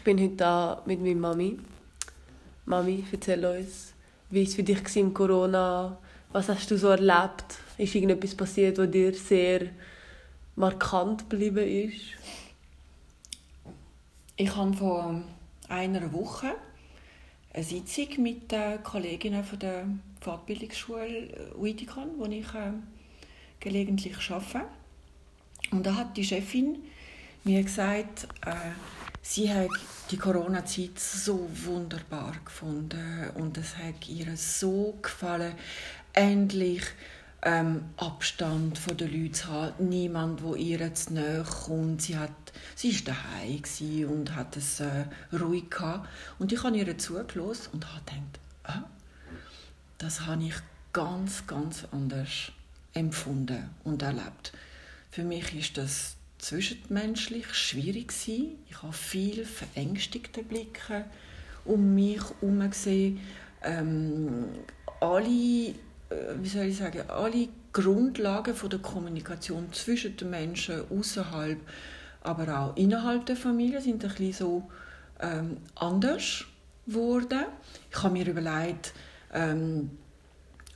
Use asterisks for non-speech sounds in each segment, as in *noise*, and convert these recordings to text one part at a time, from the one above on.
Ich bin heute da mit meiner Mami. Mami, erzähl uns, wie es für dich war im Corona? Was hast du so erlebt? Ist irgendetwas passiert, was dir sehr markant geblieben ist? Ich habe vor einer Woche eine Sitzung mit den Kolleginnen von der Fortbildungsschule Uitikon, wo ich äh, gelegentlich arbeite. Und da hat die Chefin mir gesagt, äh, sie hat die Corona-Zeit so wunderbar gefunden und es hat ihr so gefallen, endlich ähm, Abstand von den Leuten zu haben, niemand, wo ihr zu nahe kommt. Sie hat, sie ist daheim und hat es äh, ruhig gehabt. und ich habe ihr zugelassen und habe gedacht, ah, das habe ich ganz, ganz anders empfunden und erlebt. Für mich ist das zwischenmenschlich schwierig gewesen. Ich habe viel verängstigte Blicke um mich herum gesehen. Ähm, alle, äh, wie soll ich sagen, alle Grundlagen von der Kommunikation zwischen den Menschen außerhalb, aber auch innerhalb der Familie sind ein bisschen so ähm, anders geworden. Ich habe mir überlegt, ähm,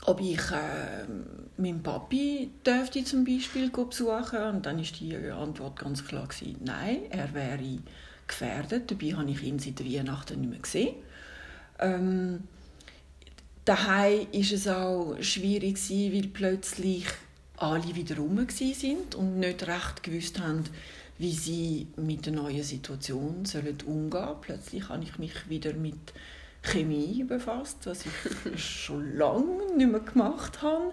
ob ich äh, meinen Papi dürfte zum Beispiel besuchen und dann ist die Antwort ganz klar gewesen, nein, er wäre gefährdet. Dabei habe ich ihn seit Weihnachten nicht mehr gesehen. Ähm, daheim ist es auch schwierig gewesen, weil plötzlich alle wieder rum sind und nicht recht gewusst haben, wie sie mit der neuen Situation sollen umgehen sollen. Plötzlich habe ich mich wieder mit Chemie befasst, was ich *laughs* schon lange nicht mehr gemacht habe.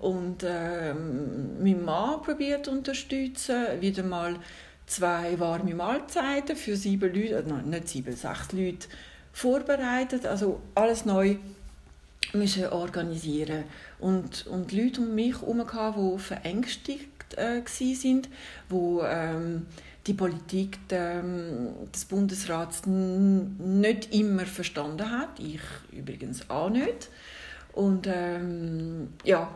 Und ähm, mein Mann probiert zu unterstützen, wieder mal zwei warme Mahlzeiten für sieben Leute, äh, nein, nicht sieben, sechs Leute vorbereitet. Also alles neu müssen organisieren und und Leute um mich herum die verängstigt äh, waren, die ähm, die Politik des Bundesrats nicht immer verstanden hat. Ich übrigens auch nicht. Und ähm, ja,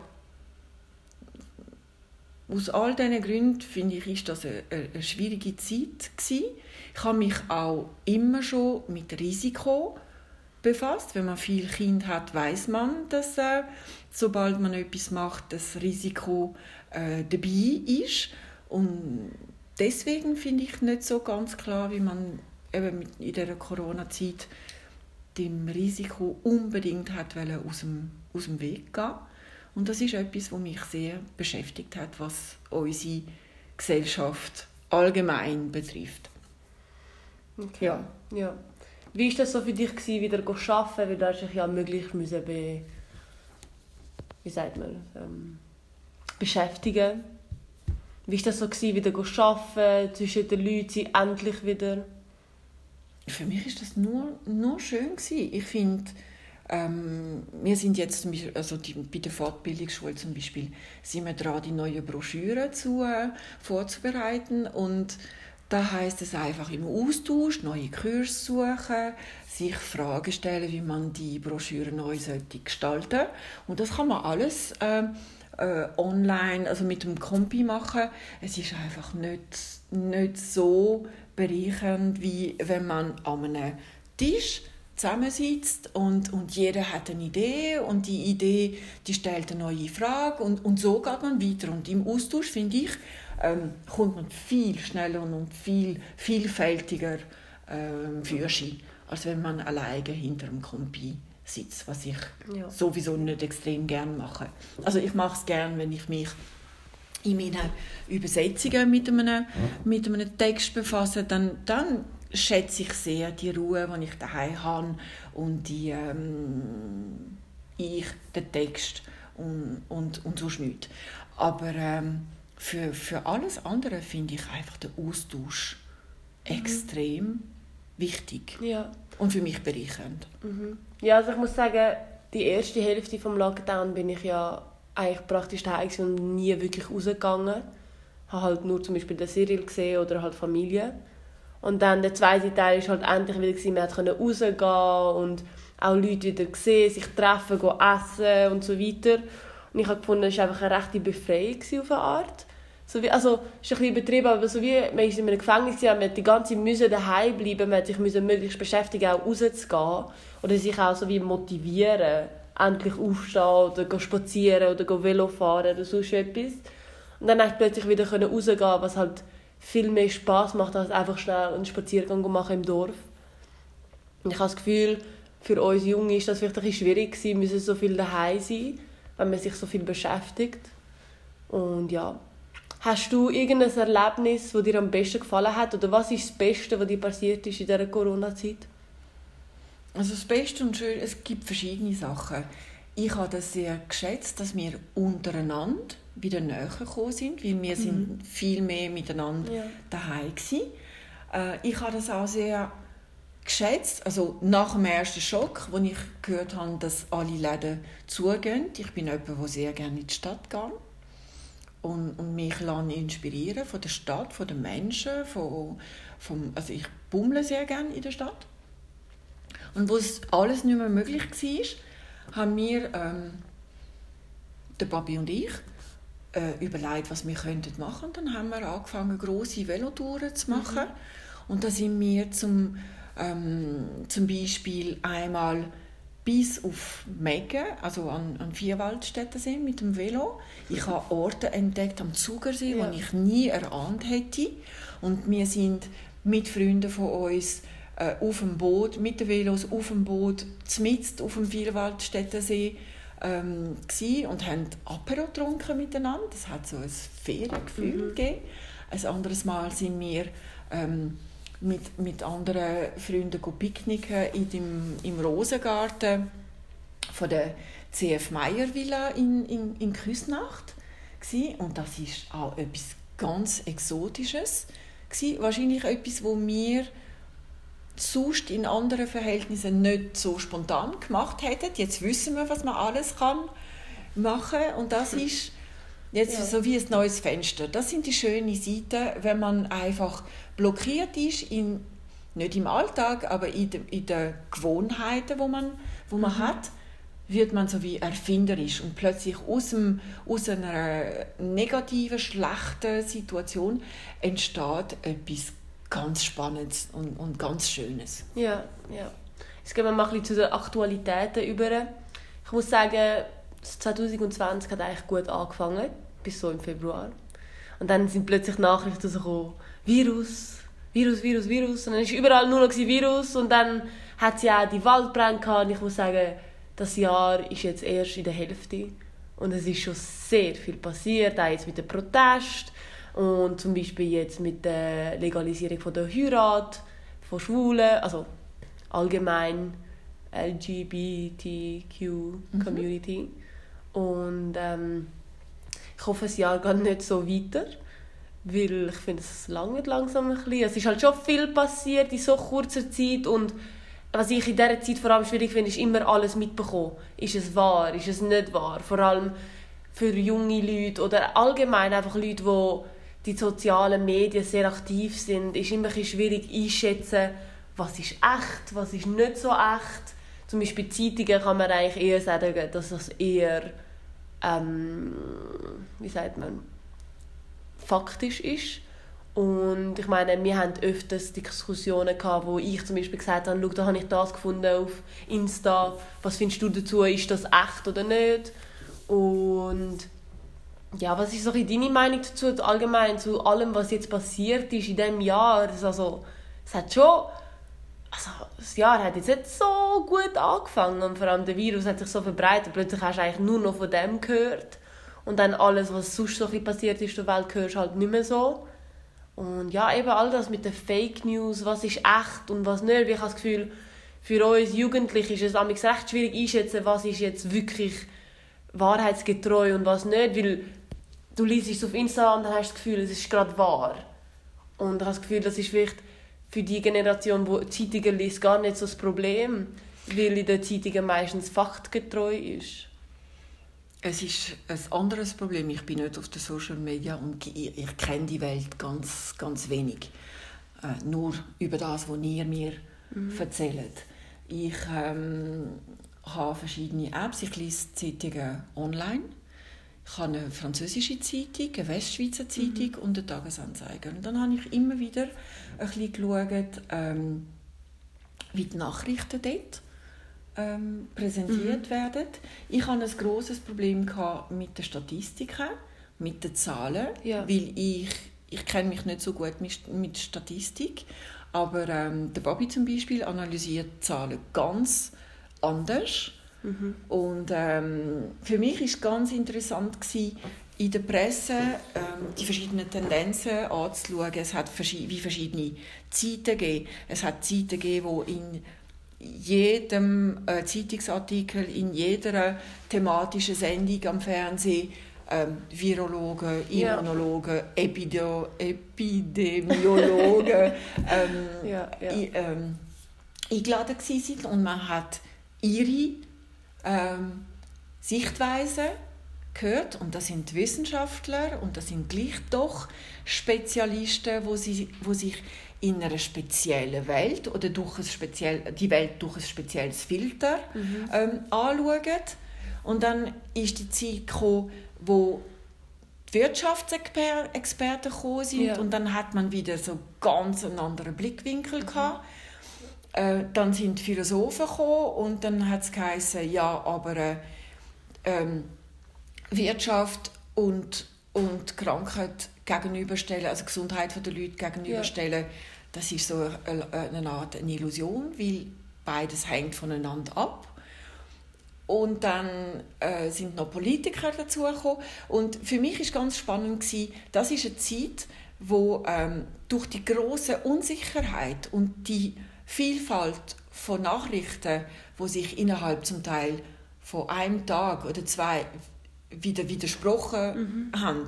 aus all diesen Gründen finde ich, ist das eine, eine schwierige Zeit gewesen. Ich habe mich auch immer schon mit Risiko befasst. Wenn man viel Kind hat, weiß man, dass äh, sobald man etwas macht, das Risiko äh, dabei ist. Und deswegen finde ich nicht so ganz klar, wie man eben in dieser Corona-Zeit dem Risiko unbedingt hat aus dem, aus dem Weg gehen. Und das ist etwas, was mich sehr beschäftigt hat, was unsere Gesellschaft allgemein betrifft. Okay. Ja. ja. Wie war das so für dich, wieder zu arbeiten? Weil du dich ja möglichst müssen be wie sagt man, ähm, beschäftigen wie war das so, wieder zu arbeiten, zwischen den Leuten endlich wieder? Für mich war das nur, nur schön. Ich finde, ähm, wir sind jetzt also die, bei der Fortbildungsschule zum Beispiel, sind wir dran, die neuen Broschüren zu, äh, vorzubereiten und da heißt es einfach im Austausch neue Kurse suchen, sich Fragen stellen, wie man die Broschüre neu sollte gestalten und das kann man alles äh, äh, online, also mit dem Kompi machen. Es ist einfach nicht, nicht so bereichernd, wie wenn man an einem Tisch zusammensitzt und, und jeder hat eine Idee und die Idee die stellt eine neue Frage und, und so geht man weiter. Und im Austausch, finde ich, ähm, kommt man viel schneller und viel vielfältiger ähm, für sich, als wenn man alleine hinter dem Kompi sitze, was ich ja. sowieso nicht extrem gern mache. Also ich mache es gern, wenn ich mich in meinen Übersetzungen mit einem, mit einem Text befasse, dann, dann schätze ich sehr die Ruhe, die ich daheim habe und die ähm, ich den Text und, und, und sonst nichts. Aber ähm, für, für alles andere finde ich einfach den Austausch mhm. extrem wichtig ja. Und für mich bereichernd. Mhm. Ja, also ich muss sagen, die erste Hälfte vom Lockdown bin ich ja eigentlich praktisch daheim und nie wirklich rausgegangen. Ich habe halt nur zum Beispiel den Cyril gesehen oder halt Familie. Und dann der zweite Teil war halt endlich wieder, gewesen, man konnte rausgehen und auch Leute wieder sehen, sich treffen, gehen essen und so weiter. Und ich habe gefunden, es war einfach eine rechte Befreiung auf eine Art. So wie, also, ist ein bisschen übertrieben, aber so wie, man ist in einem Gefängnis, man hat die ganze Zeit müssen daheim bleiben, man hat sich möglichst beschäftigen, auch rauszugehen oder sich auch so wie motivieren, endlich aufstehen oder spazieren oder Velo fahren oder sonst etwas. Und dann plötzlich wieder rausgehen was halt viel mehr Spaß macht, als einfach schnell einen Spaziergang machen im Dorf. Und ich habe das Gefühl, für uns Junge ist das vielleicht ein bisschen schwierig gewesen, müssen so viel daheim sein, wenn man sich so viel beschäftigt. Und ja, hast du irgendein Erlebnis, das dir am besten gefallen hat? Oder was ist das Beste, was dir passiert ist in dieser Corona-Zeit? Also das Beste und schön, es gibt verschiedene Sachen. Ich habe das sehr geschätzt, dass wir untereinander wieder näher gekommen sind, weil wir mhm. sind viel mehr miteinander ja. daheim waren. Äh, ich habe das auch sehr geschätzt, also nach dem ersten Schock, wo ich gehört habe, dass alle Läden zugehen. Ich bin jemand, der sehr gerne in die Stadt geht und, und mich inspirieren von der Stadt, von den Menschen, von, vom, also ich bummle sehr gerne in der Stadt. Und wo es alles nicht mehr möglich war, haben wir, ähm, der Papi und ich, äh, überlegt, was wir könnten machen. Und dann haben wir angefangen, große Velotouren zu machen. Mhm. Und da sind wir zum, ähm, zum Beispiel einmal bis auf Meggen, also an, an Vierwaldstätten sind mit dem Velo. Ich habe Orte entdeckt am Zugersee, ja. die ich nie erahnt hätte. Und wir sind mit Freunden von uns äh, auf dem Boot, mit den Velos auf dem Boot, mitten auf dem Vierwaldstättensee ähm, und haben Apero getrunken miteinander. Das hat so ein Feriengefühl mhm. gegeben. Ein anderes Mal sind wir ähm, mit, mit anderen Freunden picknicken in dem, im Rosengarten von der CF Meyer Villa in, in, in Küsnacht. Und das ist auch etwas ganz Exotisches. Wahrscheinlich etwas, wo wir sonst in anderen Verhältnissen nicht so spontan gemacht hätten. Jetzt wissen wir, was man alles kann machen und das *laughs* ist jetzt ja. so wie ein neues Fenster. Das sind die schönen Seiten, wenn man einfach blockiert ist in nicht im Alltag, aber in, de, in den Gewohnheiten, wo man, wo man mhm. hat, wird man so wie erfinderisch und plötzlich aus, dem, aus einer negativen, schlechten Situation entsteht etwas ganz Spannendes und, und ganz Schönes. Ja, ja. Jetzt gehen wir mal ein bisschen zu den Aktualitäten über. Ich muss sagen, 2020 hat eigentlich gut angefangen, bis so im Februar. Und dann sind plötzlich Nachrichten so Virus, Virus, Virus, Virus. Und dann war überall nur noch Virus. Und dann hat es ja auch die Waldbrände gehabt. Und ich muss sagen, das Jahr ist jetzt erst in der Hälfte. Und es ist schon sehr viel passiert, auch jetzt mit dem Protest und zum Beispiel jetzt mit der Legalisierung von der Heirat von Schwulen, also allgemein LGBTQ-Community. Mhm. Und ähm, ich hoffe, das Jahr geht nicht so weiter, weil ich finde, es lange langsam ein bisschen. Es ist halt schon viel passiert in so kurzer Zeit und was ich in dieser Zeit vor allem schwierig finde, ist immer alles mitbekommen. Ist es wahr? Ist es nicht wahr? Vor allem für junge Leute oder allgemein einfach Leute, die die sozialen Medien sehr aktiv sind, ist immer ein schwierig einschätzen, was ist echt, was ist nicht so echt. Zum Beispiel Zeitungen kann man eigentlich eher sagen, dass das eher, ähm, wie sagt man, faktisch ist. Und ich meine, wir haben öfters Diskussionen gehabt, wo ich zum Beispiel gesagt habe, da habe ich das gefunden auf Insta, was findest du dazu, ist das echt oder nicht? Und ja, was ist so deine Meinung dazu, allgemein zu allem, was jetzt passiert ist in diesem Jahr? Also, es hat schon... Also, das Jahr hat jetzt nicht so gut angefangen und vor allem der Virus hat sich so verbreitet. Plötzlich hast du eigentlich nur noch von dem gehört. Und dann alles, was sonst so passiert ist in der Welt, hörst halt nicht mehr so. Und ja, eben all das mit den Fake News, was ist echt und was nicht. Ich habe das Gefühl, für uns Jugendliche ist es recht schwierig einschätzen, was ist jetzt wirklich wahrheitsgetreu und was nicht, weil du liest es auf Insta und dann hast du das Gefühl, es ist gerade wahr. Und ich habe das Gefühl, das ist vielleicht für die Generation, die Zeitungen liest, gar nicht so das Problem, weil in den Zeitungen meistens faktgetreu ist. Es ist ein anderes Problem. Ich bin nicht auf den Social Media und ich, ich kenne die Welt ganz, ganz wenig. Äh, nur über das, was ihr mir mhm. erzählt. Ich ähm, habe verschiedene Apps. Ich lese Zeitungen online ich habe eine französische Zeitung, eine Westschweizer Zeitung mhm. und eine Tagesanzeiger. Und dann habe ich immer wieder ein bisschen geschaut, ähm, wie die Nachrichten dort ähm, präsentiert mhm. werden. Ich hatte ein großes Problem mit den Statistiken, mit den Zahlen, ja. weil ich, ich kenne mich nicht so gut mit, mit Statistik, aber ähm, der Bobby zum Beispiel analysiert Zahlen ganz anders. Mhm. Und ähm, für mich ist ganz interessant gewesen, in der Presse ähm, die verschiedenen Tendenzen anzuschauen. Es hat wie verschiedene Zeiten gegeben. Es hat Zeiten gegeben, wo in jedem äh, Zeitungsartikel, in jeder thematischen Sendung am Fernsehen ähm, Virologen, Immunologen, ja. Epideo Epidemiologen *laughs* ähm, ja, ja. ähm, eingeladen sind und man hat ihre ähm, Sichtweise gehört und das sind Wissenschaftler und das sind gleich doch Spezialisten, wo, sie, wo sich in einer speziellen Welt oder durch ein speziell, die Welt durch ein spezielles Filter mhm. ähm, anschauen. Und dann ist die Zeit gekommen, wo die Wirtschaftsexperten gekommen sind ja. und dann hat man wieder so ganz einen anderen Blickwinkel mhm. gehabt. Äh, dann sind Philosophen gekommen und dann hat es geheißen, ja, aber äh, ähm, Wirtschaft und, und Krankheit gegenüberstellen, also Gesundheit der Leute gegenüberstellen, ja. das ist so eine, eine Art eine Illusion, weil beides hängt voneinander ab. Und dann äh, sind noch Politiker dazugekommen. Und für mich ist ganz spannend gewesen, das ist eine Zeit, wo ähm, durch die große Unsicherheit und die Vielfalt von Nachrichten, wo sich innerhalb zum Teil von einem Tag oder zwei wieder widersprochen mhm. haben,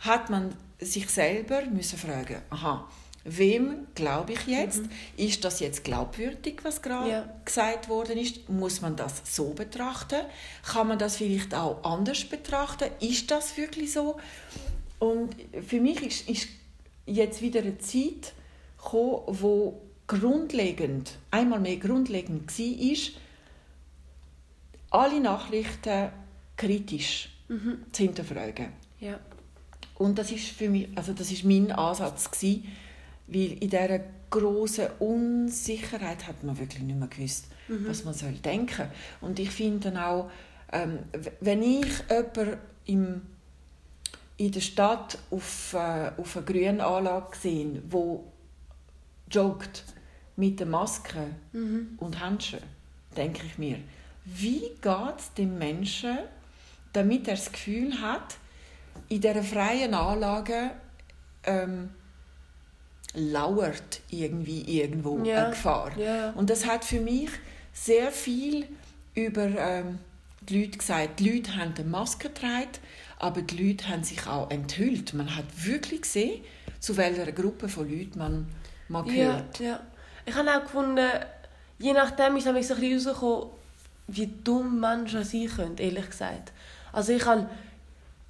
hat man sich selber müssen fragen, aha, wem glaube ich jetzt? Mhm. Ist das jetzt glaubwürdig, was gerade ja. gesagt worden ist? Muss man das so betrachten? Kann man das vielleicht auch anders betrachten? Ist das wirklich so? Und für mich ist, ist jetzt wieder eine Zeit gekommen, wo grundlegend, einmal mehr grundlegend war, ist, alle Nachrichten kritisch mhm. zu hinterfragen. Ja. Und das ist für mich, also das ist mein Ansatz gewesen, weil in dieser großen Unsicherheit hat man wirklich nicht mehr gewusst, mhm. was man soll denken. Und ich finde dann auch, ähm, wenn ich jemanden im, in der Stadt auf, äh, auf einer grünen Anlage sehe, wo joggt, mit der Maske mhm. und Handschuhen, denke ich mir, wie geht es dem Menschen, damit er das Gefühl hat, in dieser freien Anlage ähm, lauert irgendwie irgendwo ja. eine Gefahr. Ja. Und das hat für mich sehr viel über ähm, die Leute gesagt. Die Leute haben eine Maske getragen, aber die Leute haben sich auch enthüllt. Man hat wirklich gesehen, zu welcher Gruppe von Leuten man, man gehört. Ja, ja. Ich habe auch gefunden, je nachdem ist es so ein bisschen wie dumm Menschen sein können, ehrlich gesagt. Also ich habe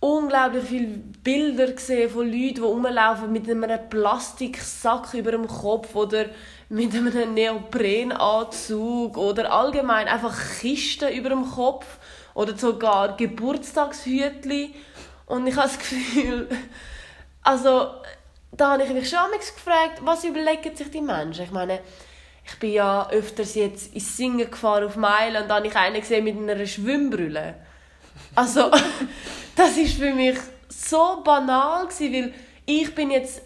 unglaublich viele Bilder gesehen von Leuten, die rumlaufen mit einem Plastiksack über dem Kopf oder mit einem Neoprenanzug oder allgemein einfach Kisten über dem Kopf oder sogar Geburtstagshütli. Und ich habe das Gefühl, also da habe ich mich schon gefragt, was überlegen sich die Menschen? Ich meine, ich bin ja öfters jetzt ins Singen gefahren auf Meilen und dann habe ich einen gesehen mit einer Schwimmbrille. Also, *laughs* das ist für mich so banal gewesen, weil ich bin jetzt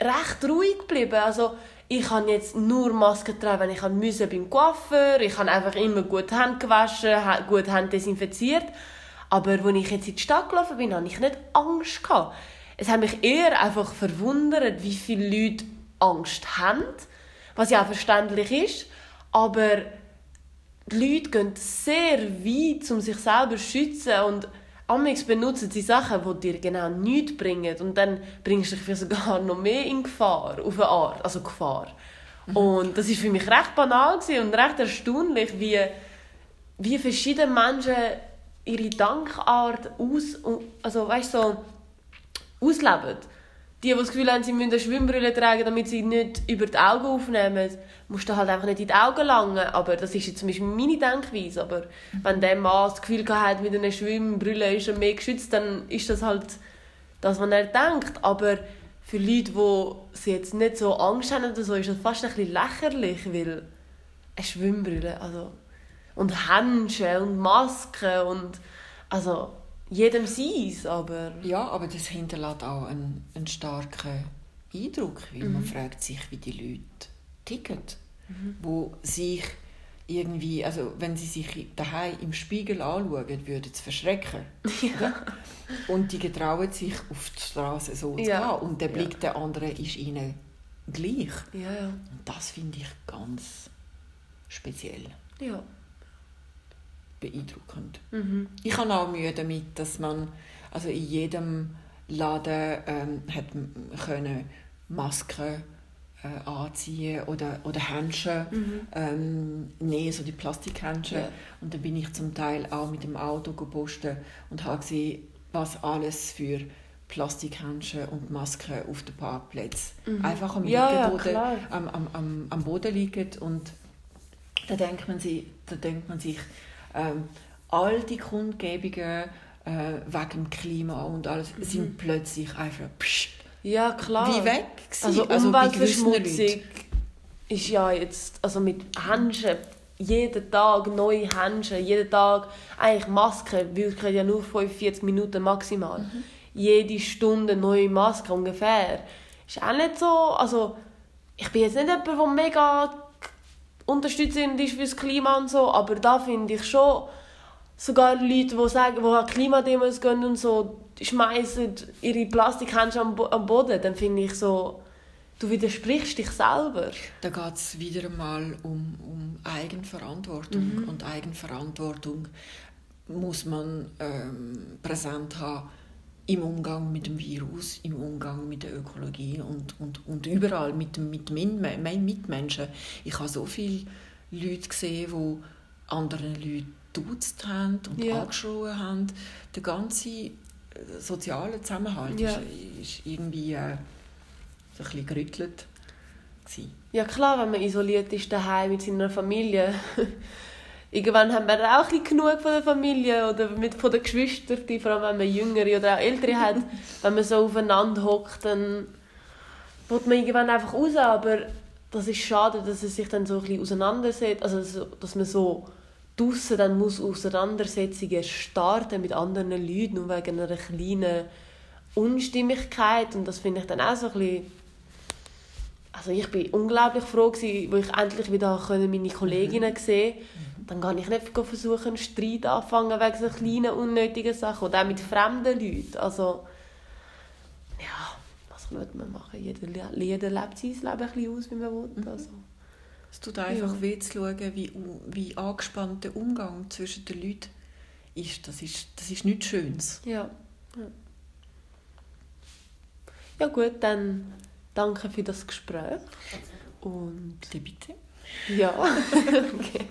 recht ruhig geblieben. Also, ich habe jetzt nur Maske getragen, wenn ich musste beim Coiffeur. Ich habe einfach immer gut Hände gewaschen, gut Hände desinfiziert. Aber als ich jetzt in die Stadt gelaufen bin, hatte ich nicht Angst. Gehabt es hat mich eher einfach verwundert, wie viele Leute Angst haben, was ja auch verständlich ist, aber die Leute gehen sehr weit, um sich selber zu schützen und Amix benutzen sie Sachen, die dir genau nichts bringen und dann bringst du dich sogar noch mehr in Gefahr, auf eine Art, also Gefahr. Mhm. Und das ist für mich recht banal und recht erstaunlich, wie, wie verschiedene Menschen ihre Dankart aus, also weißt so ausleben. Die, die das Gefühl haben, sie müssen eine Schwimmbrille tragen, damit sie nicht über die Augen aufnehmen, musst du halt einfach nicht in die Augen langen. Aber das ist jetzt zum Beispiel meine Denkweise. Aber wenn der Mann das Gefühl hat, mit einer Schwimmbrille ist er mehr geschützt, dann ist das halt das, was er denkt. Aber für Leute, die sie jetzt nicht so Angst haben oder so, ist das fast ein bisschen lächerlich, weil eine Schwimmbrille, also und Handschuhe und Masken und also jedem seins, aber... Ja, aber das hinterlässt auch einen, einen starken Eindruck, weil mhm. man fragt sich, wie die Leute ticken, mhm. wo sich irgendwie, also wenn sie sich daheim im Spiegel anschauen, würden sie verschrecken. Ja. Und die getrauen sich auf die Straße so zu ja. gehen und der Blick ja. der anderen ist ihnen gleich. Ja, ja. Und das finde ich ganz speziell. Ja beeindruckend. Mhm. Ich habe auch Mühe damit, dass man also in jedem Laden ähm, hat können Masken äh, anziehen oder, oder Handschuhe mhm. ähm, nehmen, so die Plastikhandschuhe. Ja. Und dann bin ich zum Teil auch mit dem Auto gepostet und habe gesehen, was alles für Plastikhandschuhe und Masken auf den Parkplätzen mhm. einfach am, ja, Boden, ja, am, am, am, am Boden liegen und da denkt man sich, da denkt man sich ähm, all die Kundgebungen äh, wegen dem Klima und alles mhm. sind plötzlich einfach psch, ja, klar. wie weg gewesen. Also, also Umweltverschmutzung ist ja jetzt also mit Handschuhen jeden Tag neue Handschuhe, jeden Tag eigentlich Masken, wirken ja nur 45 Minuten maximal. Mhm. Jede Stunde neue Maske ungefähr. Ist auch nicht so, also ich bin jetzt nicht jemand, der mega unterstützend ist fürs Klima und so, aber da finde ich schon, sogar Leute, die sagen, die an Klimademos gehen und so, schmeißen ihre Plastikhände am, am Boden, dann finde ich so, du widersprichst dich selber. Da geht es wieder einmal um, um Eigenverantwortung mhm. und Eigenverantwortung muss man ähm, präsent haben im Umgang mit dem Virus, im Umgang mit der Ökologie und, und, und überall mit, mit meinen Mitmenschen. Ich habe so viele Leute gesehen, die anderen Leute duzt haben und ja. angeschrien haben. Der ganze äh, soziale Zusammenhalt ja. ist, ist irgendwie äh, so ein bisschen gerüttelt. Ja klar, wenn man isoliert ist daheim mit seiner Familie *laughs* irgendwann haben wir auch ein genug von der Familie oder mit, von den Geschwistern, vor allem wenn man Jüngere oder auch Ältere hat. *laughs* wenn man so aufeinander hockt, dann wird man irgendwann einfach raus, aber das ist schade, dass es sich dann so ein bisschen auseinandersetzt, also dass man so draussen dann muss Auseinandersetzungen starten mit anderen Leuten, nur wegen einer kleinen Unstimmigkeit und das finde ich dann auch so ein bisschen also ich bin unglaublich froh gewesen, wo ich endlich wieder meine Kolleginnen mhm. sehen dann kann ich nicht versuchen, einen Streit anfangen wegen so kleinen, unnötigen Sachen. Oder auch mit fremden Leuten. Also, ja, was will man machen? Jeder, jeder lebt sein Leben ein bisschen aus, wie man will. Mhm. Also, es tut einfach ja. weh zu schauen, wie, wie angespannt der Umgang zwischen den Leuten ist. Das ist, das ist nichts Schönes. Ja. ja. Ja gut, dann danke für das Gespräch. Und bitte, bitte. Ja, *laughs* okay.